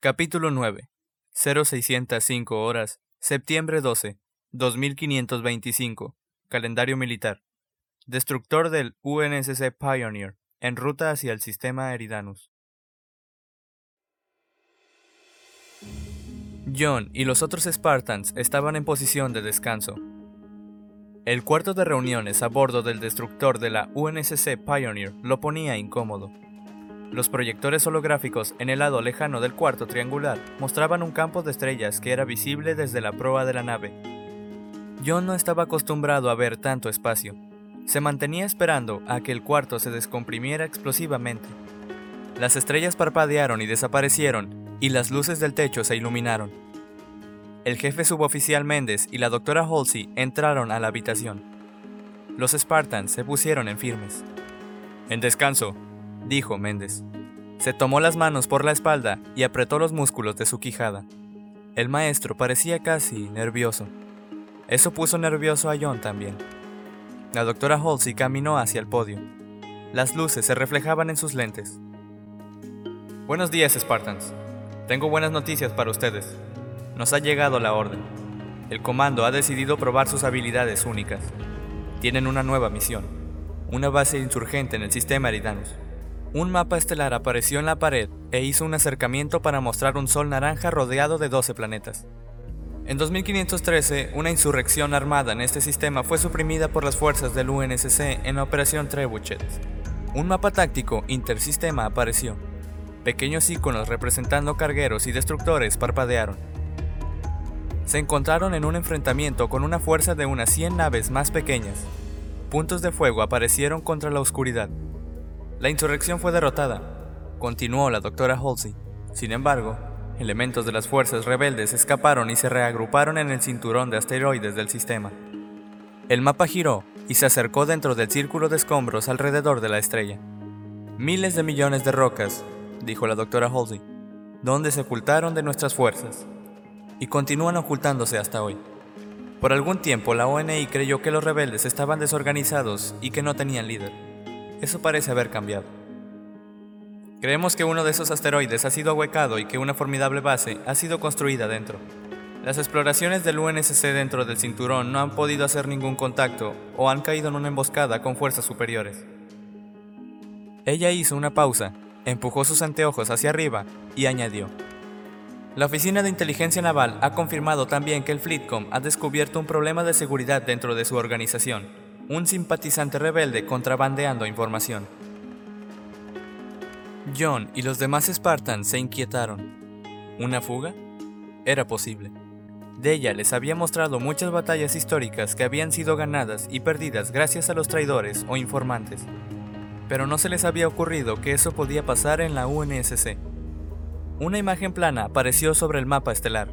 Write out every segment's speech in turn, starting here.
Capítulo 9. 0605 horas. Septiembre 12. 2525. Calendario militar. Destructor del UNSC Pioneer, en ruta hacia el sistema Eridanus. John y los otros Spartans estaban en posición de descanso. El cuarto de reuniones a bordo del destructor de la UNSC Pioneer lo ponía incómodo. Los proyectores holográficos en el lado lejano del cuarto triangular mostraban un campo de estrellas que era visible desde la proa de la nave. John no estaba acostumbrado a ver tanto espacio. Se mantenía esperando a que el cuarto se descomprimiera explosivamente. Las estrellas parpadearon y desaparecieron, y las luces del techo se iluminaron. El jefe suboficial Méndez y la doctora Halsey entraron a la habitación. Los Spartans se pusieron en firmes. En descanso, dijo Méndez. Se tomó las manos por la espalda y apretó los músculos de su quijada. El maestro parecía casi nervioso. Eso puso nervioso a John también. La doctora Halsey caminó hacia el podio. Las luces se reflejaban en sus lentes. Buenos días, Spartans. Tengo buenas noticias para ustedes. Nos ha llegado la orden. El comando ha decidido probar sus habilidades únicas. Tienen una nueva misión. Una base insurgente en el sistema Eridanus. Un mapa estelar apareció en la pared e hizo un acercamiento para mostrar un sol naranja rodeado de 12 planetas. En 2513, una insurrección armada en este sistema fue suprimida por las fuerzas del UNSC en la Operación Trebuchet. Un mapa táctico intersistema apareció. Pequeños iconos representando cargueros y destructores parpadearon. Se encontraron en un enfrentamiento con una fuerza de unas 100 naves más pequeñas. Puntos de fuego aparecieron contra la oscuridad. La insurrección fue derrotada, continuó la doctora Halsey. Sin embargo, elementos de las fuerzas rebeldes escaparon y se reagruparon en el cinturón de asteroides del sistema. El mapa giró y se acercó dentro del círculo de escombros alrededor de la estrella. Miles de millones de rocas, dijo la doctora Halsey, donde se ocultaron de nuestras fuerzas, y continúan ocultándose hasta hoy. Por algún tiempo la ONI creyó que los rebeldes estaban desorganizados y que no tenían líder. Eso parece haber cambiado. Creemos que uno de esos asteroides ha sido ahuecado y que una formidable base ha sido construida dentro. Las exploraciones del UNSC dentro del cinturón no han podido hacer ningún contacto o han caído en una emboscada con fuerzas superiores. Ella hizo una pausa, empujó sus anteojos hacia arriba y añadió. La Oficina de Inteligencia Naval ha confirmado también que el Fleetcom ha descubierto un problema de seguridad dentro de su organización un simpatizante rebelde contrabandeando información. John y los demás Spartans se inquietaron. ¿Una fuga? Era posible. Deya les había mostrado muchas batallas históricas que habían sido ganadas y perdidas gracias a los traidores o informantes, pero no se les había ocurrido que eso podía pasar en la UNSC. Una imagen plana apareció sobre el mapa estelar.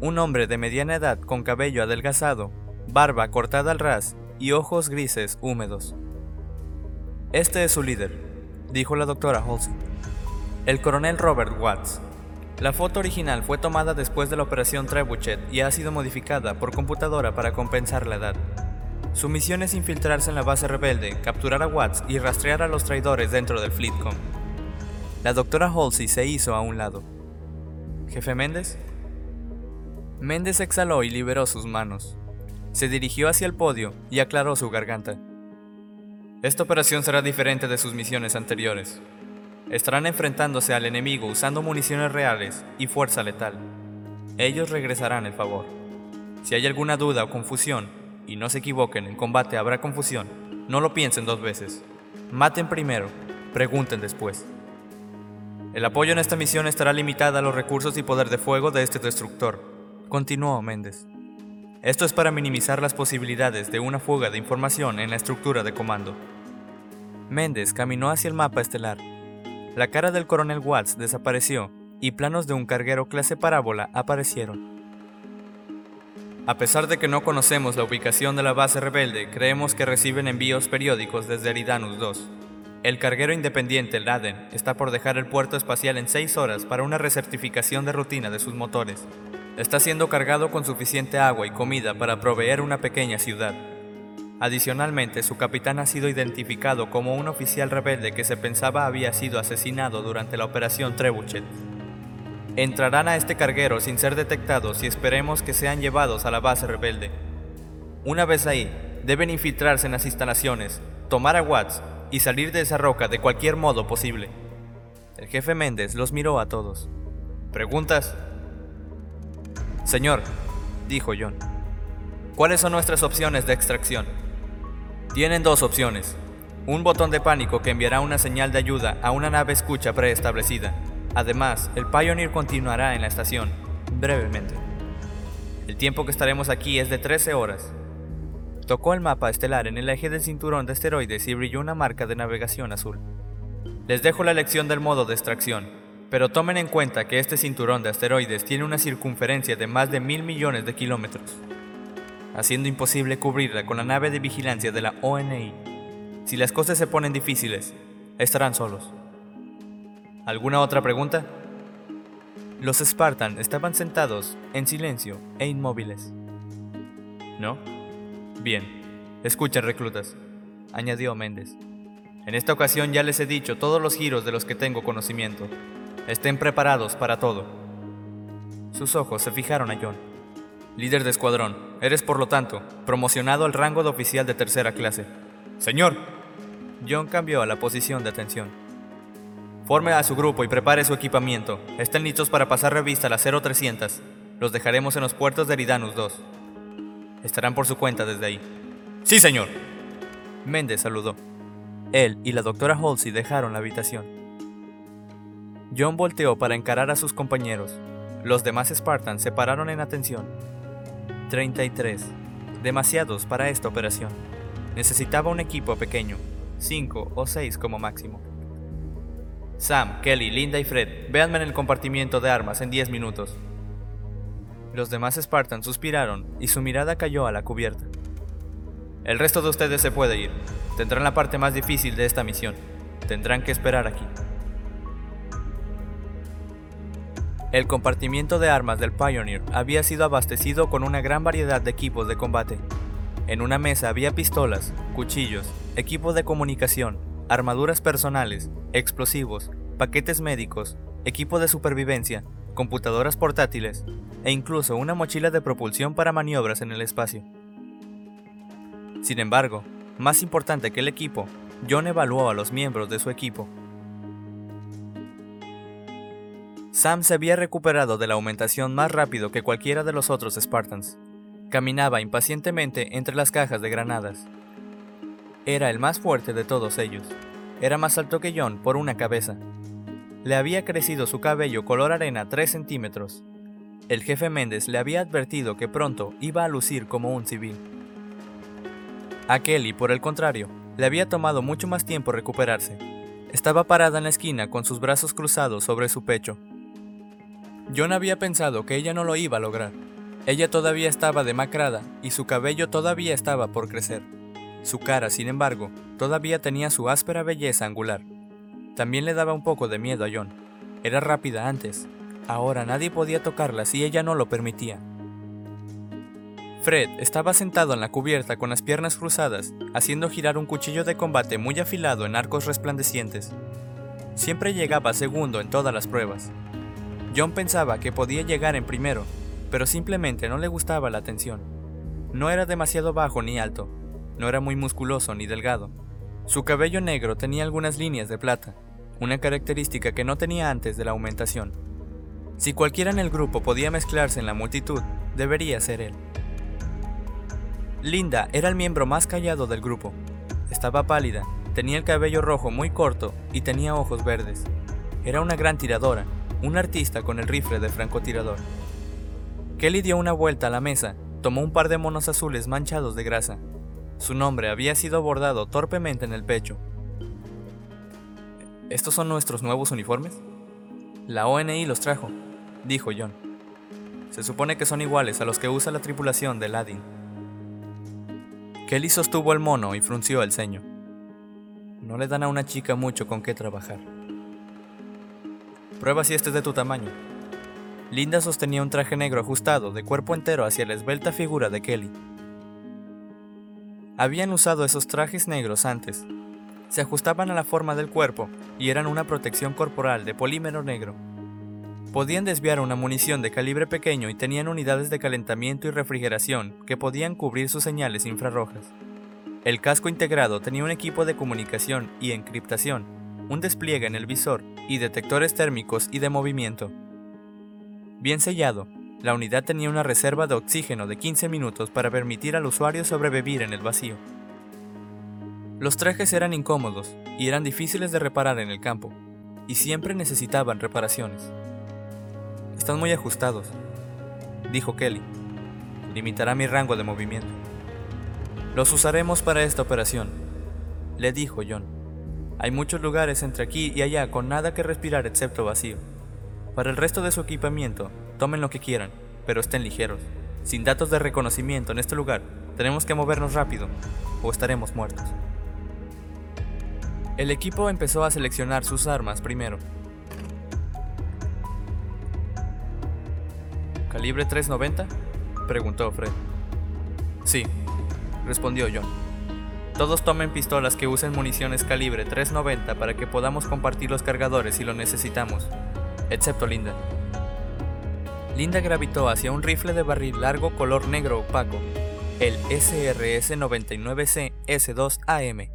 Un hombre de mediana edad con cabello adelgazado, barba cortada al ras y ojos grises húmedos. Este es su líder, dijo la doctora Halsey. El coronel Robert Watts. La foto original fue tomada después de la operación Trebuchet y ha sido modificada por computadora para compensar la edad. Su misión es infiltrarse en la base rebelde, capturar a Watts y rastrear a los traidores dentro del Fleetcom. La doctora Halsey se hizo a un lado. ¿Jefe Méndez? Méndez exhaló y liberó sus manos. Se dirigió hacia el podio y aclaró su garganta. Esta operación será diferente de sus misiones anteriores. Estarán enfrentándose al enemigo usando municiones reales y fuerza letal. Ellos regresarán el favor. Si hay alguna duda o confusión, y no se equivoquen, en combate habrá confusión, no lo piensen dos veces. Maten primero, pregunten después. El apoyo en esta misión estará limitado a los recursos y poder de fuego de este destructor, continuó Méndez. Esto es para minimizar las posibilidades de una fuga de información en la estructura de comando. Méndez caminó hacia el mapa estelar. La cara del coronel Watts desapareció y planos de un carguero clase parábola aparecieron. A pesar de que no conocemos la ubicación de la base rebelde, creemos que reciben envíos periódicos desde Eridanus 2. El carguero independiente Laden está por dejar el puerto espacial en seis horas para una recertificación de rutina de sus motores está siendo cargado con suficiente agua y comida para proveer una pequeña ciudad. Adicionalmente, su capitán ha sido identificado como un oficial rebelde que se pensaba había sido asesinado durante la operación Trebuchet. Entrarán a este carguero sin ser detectados y esperemos que sean llevados a la base rebelde. Una vez ahí, deben infiltrarse en las instalaciones, tomar a Watts y salir de esa roca de cualquier modo posible. El jefe Méndez los miró a todos. ¿Preguntas? Señor, dijo John, ¿cuáles son nuestras opciones de extracción? Tienen dos opciones. Un botón de pánico que enviará una señal de ayuda a una nave escucha preestablecida. Además, el Pioneer continuará en la estación, brevemente. El tiempo que estaremos aquí es de 13 horas. Tocó el mapa estelar en el eje del cinturón de asteroides y brilló una marca de navegación azul. Les dejo la elección del modo de extracción, pero tomen en cuenta que este cinturón de asteroides tiene una circunferencia de más de mil millones de kilómetros, haciendo imposible cubrirla con la nave de vigilancia de la ONI. Si las cosas se ponen difíciles, estarán solos. ¿Alguna otra pregunta? Los Spartan estaban sentados en silencio e inmóviles. ¿No? Bien, escuchen reclutas, añadió Méndez. En esta ocasión ya les he dicho todos los giros de los que tengo conocimiento. Estén preparados para todo. Sus ojos se fijaron a John. Líder de escuadrón, eres por lo tanto promocionado al rango de oficial de tercera clase. Señor. John cambió a la posición de atención. Forme a su grupo y prepare su equipamiento. Estén listos para pasar revista a las 0300. Los dejaremos en los puertos de Eridanus 2. Estarán por su cuenta desde ahí. Sí, señor. Méndez saludó. Él y la doctora Halsey dejaron la habitación. John volteó para encarar a sus compañeros. Los demás Spartans se pararon en atención. 33. Demasiados para esta operación. Necesitaba un equipo pequeño, 5 o 6 como máximo. Sam, Kelly, Linda y Fred, véanme en el compartimiento de armas en 10 minutos. Los demás Spartans suspiraron y su mirada cayó a la cubierta. El resto de ustedes se puede ir. Tendrán la parte más difícil de esta misión. Tendrán que esperar aquí. El compartimiento de armas del Pioneer había sido abastecido con una gran variedad de equipos de combate. En una mesa había pistolas, cuchillos, equipos de comunicación, armaduras personales, explosivos, paquetes médicos, equipo de supervivencia, computadoras portátiles e incluso una mochila de propulsión para maniobras en el espacio. Sin embargo, más importante que el equipo, John evaluó a los miembros de su equipo. Sam se había recuperado de la aumentación más rápido que cualquiera de los otros Spartans. Caminaba impacientemente entre las cajas de granadas. Era el más fuerte de todos ellos. Era más alto que John por una cabeza. Le había crecido su cabello color arena 3 centímetros. El jefe Méndez le había advertido que pronto iba a lucir como un civil. A Kelly, por el contrario, le había tomado mucho más tiempo recuperarse. Estaba parada en la esquina con sus brazos cruzados sobre su pecho. John había pensado que ella no lo iba a lograr. Ella todavía estaba demacrada y su cabello todavía estaba por crecer. Su cara, sin embargo, todavía tenía su áspera belleza angular. También le daba un poco de miedo a John. Era rápida antes. Ahora nadie podía tocarla si ella no lo permitía. Fred estaba sentado en la cubierta con las piernas cruzadas, haciendo girar un cuchillo de combate muy afilado en arcos resplandecientes. Siempre llegaba segundo en todas las pruebas. John pensaba que podía llegar en primero, pero simplemente no le gustaba la atención. No era demasiado bajo ni alto, no era muy musculoso ni delgado. Su cabello negro tenía algunas líneas de plata, una característica que no tenía antes de la aumentación. Si cualquiera en el grupo podía mezclarse en la multitud, debería ser él. Linda era el miembro más callado del grupo. Estaba pálida, tenía el cabello rojo muy corto y tenía ojos verdes. Era una gran tiradora, un artista con el rifle de francotirador. Kelly dio una vuelta a la mesa, tomó un par de monos azules manchados de grasa. Su nombre había sido bordado torpemente en el pecho. ¿Estos son nuestros nuevos uniformes? La ONI los trajo, dijo John. Se supone que son iguales a los que usa la tripulación de Ladin. Kelly sostuvo el mono y frunció el ceño. No le dan a una chica mucho con qué trabajar. Prueba si este es de tu tamaño. Linda sostenía un traje negro ajustado de cuerpo entero hacia la esbelta figura de Kelly. Habían usado esos trajes negros antes. Se ajustaban a la forma del cuerpo y eran una protección corporal de polímero negro. Podían desviar una munición de calibre pequeño y tenían unidades de calentamiento y refrigeración que podían cubrir sus señales infrarrojas. El casco integrado tenía un equipo de comunicación y encriptación, un despliegue en el visor y detectores térmicos y de movimiento. Bien sellado, la unidad tenía una reserva de oxígeno de 15 minutos para permitir al usuario sobrevivir en el vacío. Los trajes eran incómodos y eran difíciles de reparar en el campo, y siempre necesitaban reparaciones. Están muy ajustados, dijo Kelly. Limitará mi rango de movimiento. Los usaremos para esta operación, le dijo John. Hay muchos lugares entre aquí y allá con nada que respirar excepto vacío. Para el resto de su equipamiento, tomen lo que quieran, pero estén ligeros. Sin datos de reconocimiento en este lugar, tenemos que movernos rápido o estaremos muertos. El equipo empezó a seleccionar sus armas primero. ¿Calibre 390? preguntó Fred. Sí, respondió John. Todos tomen pistolas que usen municiones calibre 390 para que podamos compartir los cargadores si lo necesitamos, excepto Linda. Linda gravitó hacia un rifle de barril largo color negro opaco, el SRS-99C S2AM.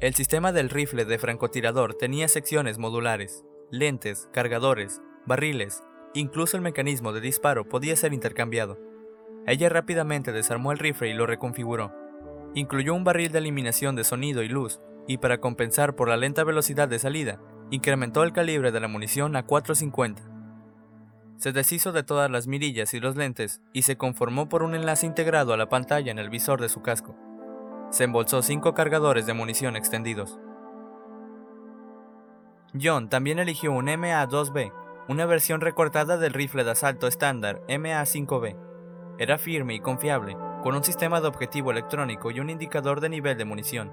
El sistema del rifle de francotirador tenía secciones modulares, lentes, cargadores, barriles, incluso el mecanismo de disparo podía ser intercambiado. Ella rápidamente desarmó el rifle y lo reconfiguró. Incluyó un barril de eliminación de sonido y luz, y para compensar por la lenta velocidad de salida, incrementó el calibre de la munición a 450. Se deshizo de todas las mirillas y los lentes y se conformó por un enlace integrado a la pantalla en el visor de su casco se embolsó cinco cargadores de munición extendidos. John también eligió un MA-2B, una versión recortada del rifle de asalto estándar MA-5B. Era firme y confiable, con un sistema de objetivo electrónico y un indicador de nivel de munición.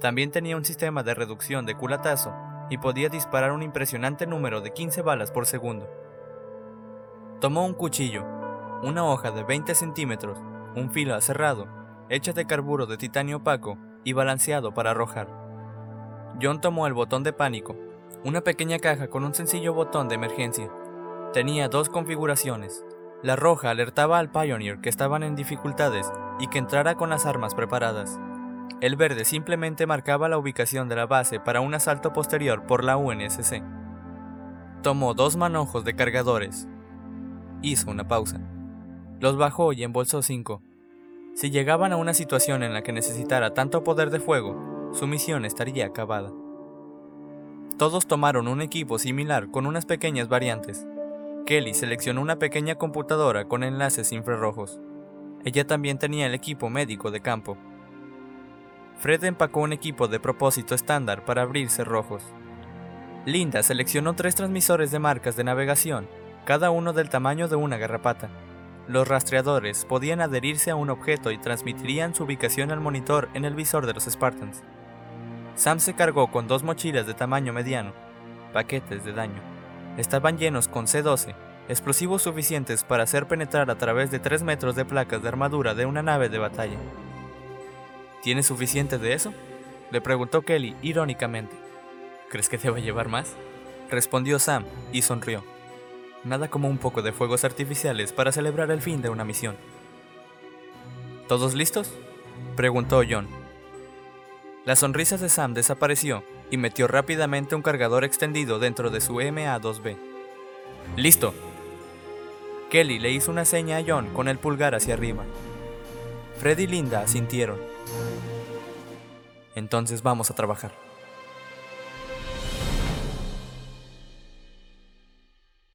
También tenía un sistema de reducción de culatazo y podía disparar un impresionante número de 15 balas por segundo. Tomó un cuchillo, una hoja de 20 centímetros, un filo aserrado hecha de carburo de titanio opaco y balanceado para arrojar. John tomó el botón de pánico, una pequeña caja con un sencillo botón de emergencia. Tenía dos configuraciones. La roja alertaba al Pioneer que estaban en dificultades y que entrara con las armas preparadas. El verde simplemente marcaba la ubicación de la base para un asalto posterior por la UNSC. Tomó dos manojos de cargadores. Hizo una pausa. Los bajó y embolsó cinco. Si llegaban a una situación en la que necesitara tanto poder de fuego, su misión estaría acabada. Todos tomaron un equipo similar con unas pequeñas variantes. Kelly seleccionó una pequeña computadora con enlaces infrarrojos. Ella también tenía el equipo médico de campo. Fred empacó un equipo de propósito estándar para abrir cerrojos. Linda seleccionó tres transmisores de marcas de navegación, cada uno del tamaño de una garrapata. Los rastreadores podían adherirse a un objeto y transmitirían su ubicación al monitor en el visor de los Spartans. Sam se cargó con dos mochilas de tamaño mediano, paquetes de daño. Estaban llenos con C-12, explosivos suficientes para hacer penetrar a través de 3 metros de placas de armadura de una nave de batalla. ¿Tienes suficiente de eso? Le preguntó Kelly irónicamente. ¿Crees que deba llevar más? Respondió Sam y sonrió nada como un poco de fuegos artificiales para celebrar el fin de una misión. ¿Todos listos? preguntó John. La sonrisa de Sam desapareció y metió rápidamente un cargador extendido dentro de su MA2B. ¡Listo! Kelly le hizo una seña a John con el pulgar hacia arriba. Fred y Linda asintieron. Entonces vamos a trabajar.